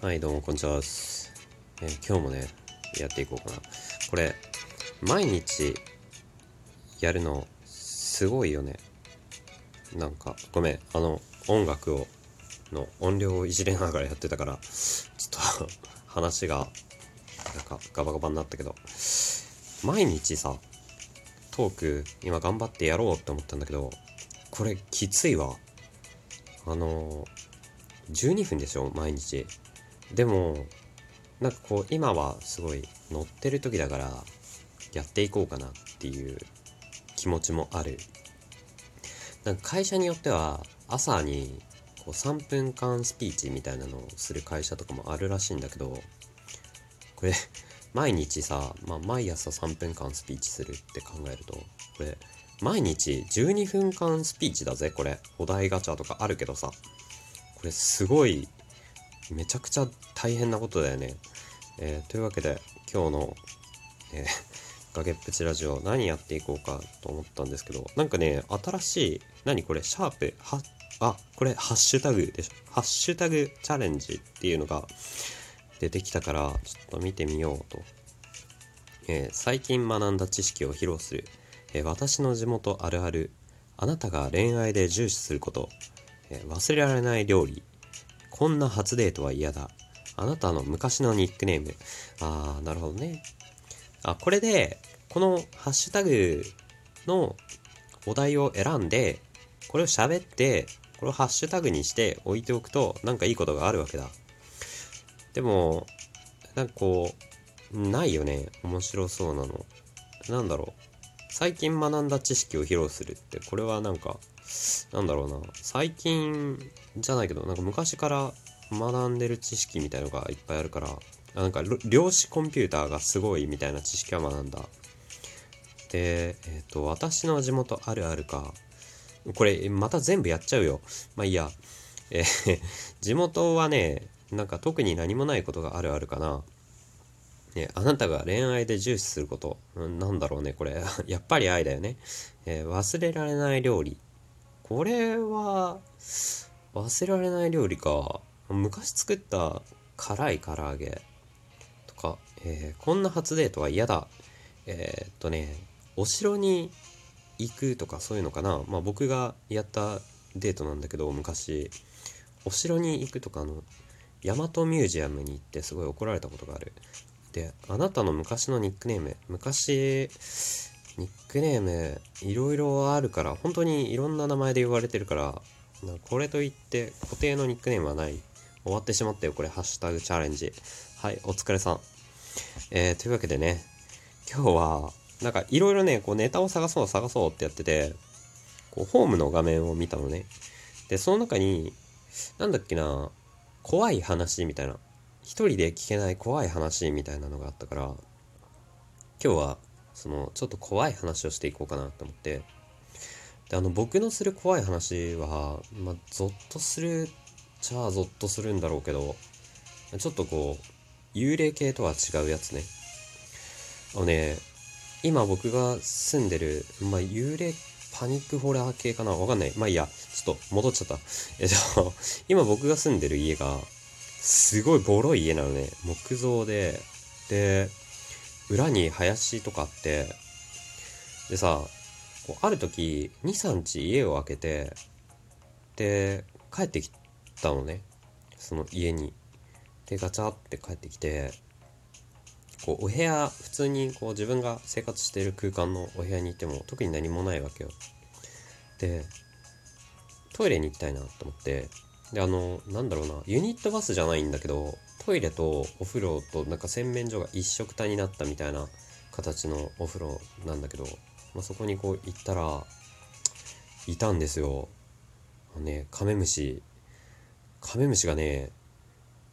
はい、どうも、こんにちは。えー今日もね、やっていこうかな。これ、毎日やるの、すごいよね。なんか、ごめん、あの、音楽を、の音量をいじれながらやってたから、ちょっと 話が、なんか、ガバガバになったけど、毎日さ、トーク、今頑張ってやろうって思ったんだけど、これ、きついわ。あの12分でしょ毎日でもなんかこう今はすごい乗ってる時だからやっていこうかなっていう気持ちもある。なんか会社によっては朝にこう3分間スピーチみたいなのをする会社とかもあるらしいんだけどこれ毎日さ、まあ、毎朝3分間スピーチするって考えるとこれ毎日12分間スピーチだぜこれ。お題ガチャとかあるけどさこれすごいめちゃくちゃ大変なことだよね。えーというわけで今日の、えー、崖っぷちラジオ何やっていこうかと思ったんですけどなんかね新しい何これシャープはあこれハッシュタグでしょ？ハッシュタグチャレンジっていうのが出てきたからちょっと見てみようと、えー最近学んだ知識を披露する、え私の地元あるある。あなたが恋愛で重視すること、え忘れられない料理。こんな初デートは嫌だ。あなたの昔のニックネーム。あー、なるほどね。あ、これで、このハッシュタグのお題を選んで、これを喋って、これをハッシュタグにして置いておくと、なんかいいことがあるわけだ。でも、なんかこう、ないよね。面白そうなの。なんだろう。最近学んだ知識を披露するって、これはなんか、なんだろうな。最近じゃないけど、なんか昔から学んでる知識みたいのがいっぱいあるから、なんか量子コンピューターがすごいみたいな知識は学んだ。で、えっ、と、私の地元あるあるか。これ、また全部やっちゃうよ。まあいいや。えー 地元はね、なんか特に何もないことがあるあるかな。ね、あなたが恋愛で重視すること。うんなんだろうね、これ。やっぱり愛だよね。えー忘れられない料理。これは、忘れられない料理か。昔作った辛い唐揚げとか、えーこんな初デートは嫌だ。えーっとね、お城に行くとかそういうのかな。まあ僕がやったデートなんだけど、昔、お城に行くとかの、大和ミュージアムに行ってすごい怒られたことがある。で、あなたの昔のニックネーム、昔、ニックネームいろいろあるから本当にいろんな名前で言われてるからこれといって固定のニックネームはない。終わってしまったよこれハッシュタグチャレンジ。はいお疲れさん。えー、というわけでね今日はなんかいろいろねこうネタを探そう探そうってやっててこうホームの画面を見たのね。でその中になんだっけな怖い話みたいな。一人で聞けない怖い話みたいなのがあったから今日はそのちょっと怖い話をしていこうかなと思って。であの僕のする怖い話はまあゾッとするじゃあゾッとするんだろうけどちょっとこう幽霊系とは違うやつね。あのね今僕が住んでるまあ幽霊パニックホラー系かな？わかんない。まあいいや。ちょっと戻っちゃった。えっと 今僕が住んでる家がすごいボロい家なのね。木造で。で裏に林とかあってでさこうある時23日家を開けてで帰ってきたのね。その家に。でガチャって帰ってきてこうお部屋普通にこう自分が生活している空間のお部屋にいても特に何もないわけよ。でトイレに行きたいなと思って。であのなんだろうなユニットバスじゃないんだけどトイレとお風呂となんか洗面所が一緒くたになったみたいな形のお風呂なんだけど、まあ、そこにこう行ったらいたんですよ。ねカメムシ。カメムシがね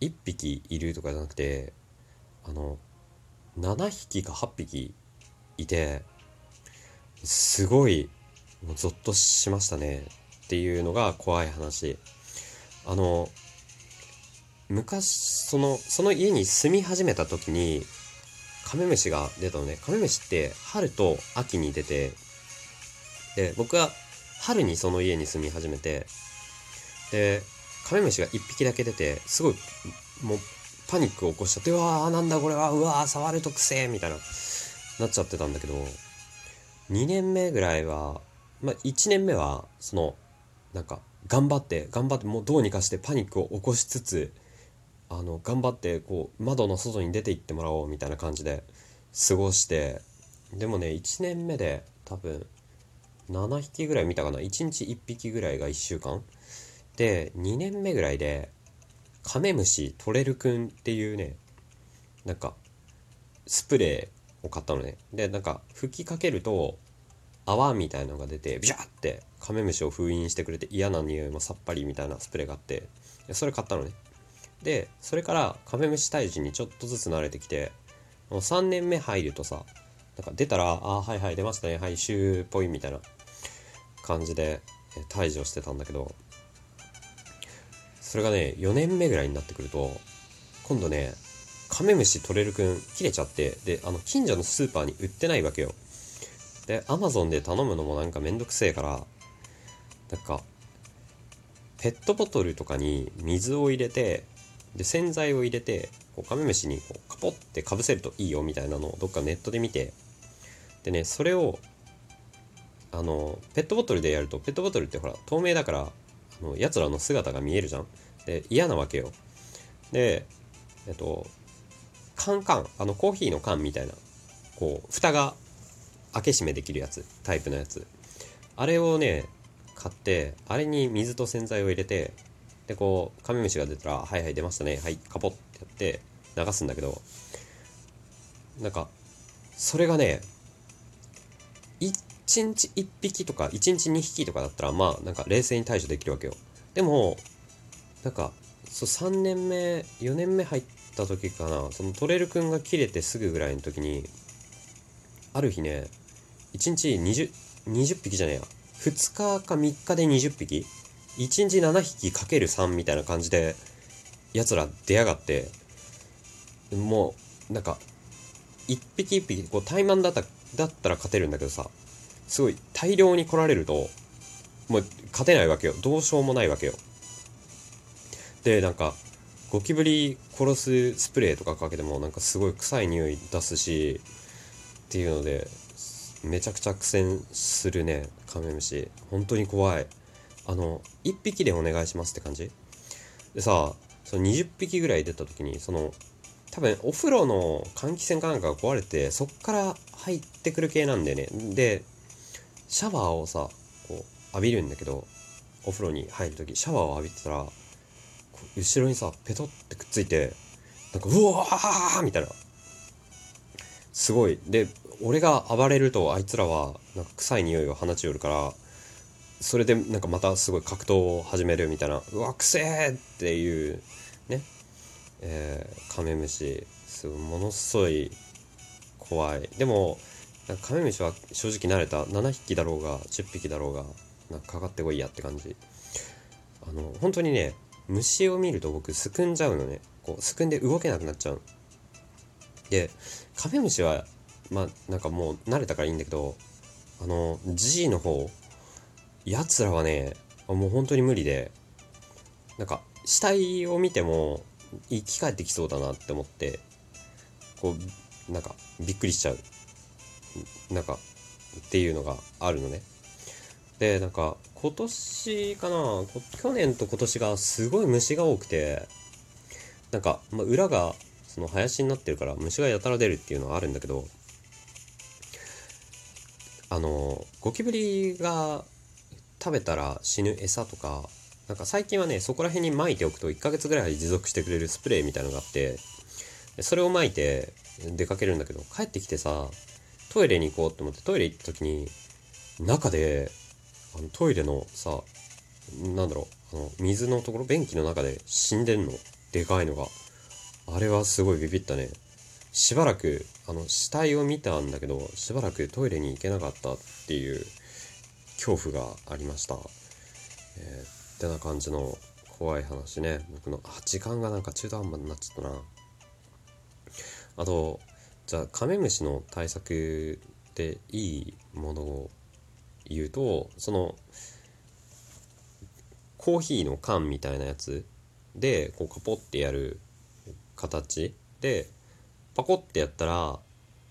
1匹いるとかじゃなくてあの7匹か8匹いてすごいもうゾッとしましたねっていうのが怖い話。あの昔そのその家に住み始めた時にカメムシが出たのね。カメムシって春と秋に出てで僕は春にその家に住み始めてでカメムシが1匹だけ出てすごいもうパニックを起こしちゃってうわーなんだこれはうわー触るとくせえみたいななっちゃってたんだけど2年目ぐらいはまあ1年目はそのなんか頑張って頑張ってもうどうにかしてパニックを起こしつつあの頑張ってこう窓の外に出て行ってもらおうみたいな感じで過ごしてでもね1年目で多分7匹ぐらい見たかな。1日1匹ぐらいが1週間。で2年目ぐらいでカメムシトレルくんっていうねなんかスプレーを買ったのね。でなんか吹きかけると泡みたいのが出てビシャーってカメムシを封印してくれて嫌な匂いもさっぱりみたいなスプレーがあってそれ買ったのね。でそれからカメムシ退治にちょっとずつ慣れてきてもう3年目入るとさなんか出たら「あはいはい出ましたねはい週っぽい」みたいな感じで退治をしてたんだけどそれがね4年目ぐらいになってくると今度ねカメムシ取れるくん切れちゃってであの近所のスーパーに売ってないわけよ。でアマゾンで頼むのもなんかめんどくせえからなんかペットボトルとかに水を入れてで洗剤を入れてこうカメムシにこうカポってかぶせるといいよみたいなのをどっかネットで見てでねそれをあのペットボトルでやるとペットボトルってほら透明だからあのやつらの姿が見えるじゃん。で嫌なわけよ。でえっとカンカンあのコーヒーの缶みたいなこう蓋が開け閉めできるやつタイプのやつ。あれをね買ってあれに水と洗剤を入れてでこうカメムシが出たら「はいはい出ましたね。はいカポッ」ってやって流すんだけどなんかそれがね1日1匹とか1日2匹とかだったらまあなんか冷静に対処できるわけよ。でもなんかそう3年目4年目入った時かな。そのトレルくんが切れてすぐぐらいの時にある日ね1日 20, 20匹じゃねえや。2日か3日で20匹1日7匹かける3みたいな感じでやつら出やがってもうなんか1匹1匹こう怠慢だっただったら勝てるんだけどさすごい大量に来られるともう勝てないわけよ。どうしようもないわけよ。でなんかゴキブリ殺すスプレーとかかけてもなんかすごい臭い匂い出すしっていうのでめちゃくちゃ苦戦するね。カメムシ。本当に怖い。あの1匹でお願いしますって感じ？でさその20匹ぐらい出た時にその多分お風呂の換気扇かなんかが壊れてそっから入ってくる系なんだよね。でシャワーをさこう浴びるんだけどお風呂に入る時シャワーを浴びてたら後ろにさペトってくっついてなんかうわーみたいな。すごい。で俺が暴れるとあいつらはなんか臭い匂いを放ちよるからそれでなんかまたすごい格闘を始めるみたいなうわくせえっていうねえー、カメムシ。すごいものすごい怖い。でもカメムシは正直慣れた7匹だろうが10匹だろうがなんかかかってこいやって感じ。あの本当にね虫を見ると僕すくんじゃうのね。こうすくんで動けなくなっちゃう。でカメムシはまあなんかもう慣れたからいいんだけどあの G の方やつらはねもう本当に無理でなんか死体を見ても生き返ってきそうだなって思ってこうなんかびっくりしちゃう。なんかっていうのがあるのね。でなんか今年かな去年と今年がすごい虫が多くてなんか、まあ、裏がその林になってるから虫がやたら出るっていうのはあるんだけどあのゴキブリが食べたら死ぬ餌とかなんか最近はねそこら辺に撒いておくと1ヶ月ぐらい持続してくれるスプレーみたいのがあってそれを撒いて出かけるんだけど帰ってきてさトイレに行こうって思ってトイレ行った時に中であのトイレのさなんだろうあの水のところ便器の中で死んでんの。でかいのが。あれはすごいビビったね。しばらくあの死体を見たんだけどしばらくトイレに行けなかったっていう。恐怖がありました。えー、ってな感じの怖い話ね。僕のあ時間がなんか中途半端になっちゃったな。あとじゃあカメムシの対策でいいものを言うとそのコーヒーの缶みたいなやつでこうカポってやる形でパコってやったら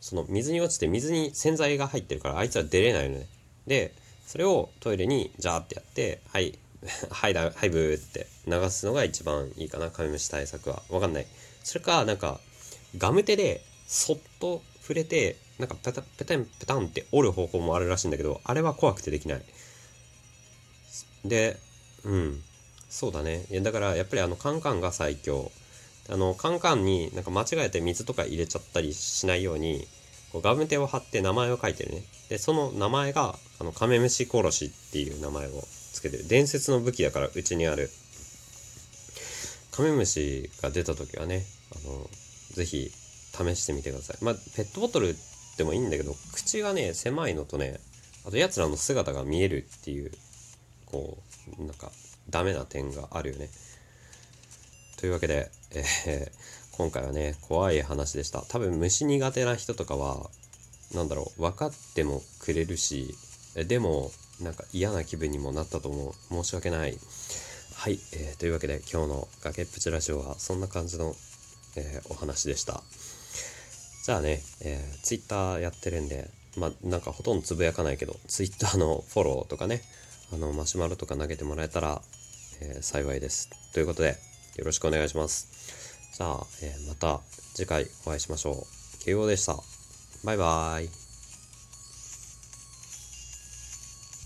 その水に落ちて水に洗剤が入ってるからあいつは出れないのね。でそれをトイレにジャーってやってはい はいだはいブーって流すのが一番いいかなカメムシ対策は。わかんない。それかなんかガム手でそっと触れてなんかペタペタンペタンって折る方法もあるらしいんだけどあれは怖くてできない。でうん。そうだね。いやだからやっぱりあのカンカンが最強。あのカンカンになんか間違えて水とか入れちゃったりしないようにこうガムテを貼って名前を書いてるね。でその名前があのカメムシ殺しっていう名前をつけてる。伝説の武器だからうちにある。カメムシが出た時はねあのぜひ試してみてください。まあペットボトルでもいいんだけど口がね狭いのとねあとやつらの姿が見えるっていうこうなんかダメな点があるよね。というわけで、えー、今回はね怖い話でした。多分虫苦手な人とかは何だろう分かってもくれるしでもなんか嫌な気分にもなったと思う。申し訳ない。はい、えー、というわけで今日の崖っぷちラジオはそんな感じの、えー、お話でした。じゃあね、えー、Twitter やってるんでまあなんかほとんどつぶやかないけど Twitter のフォローとかねあのマシュマロとか投げてもらえたら、えー、幸いです。ということでよろしくお願いします。じゃあ、えー、また次回お会いしましょう。慶応でした。バイバーイ。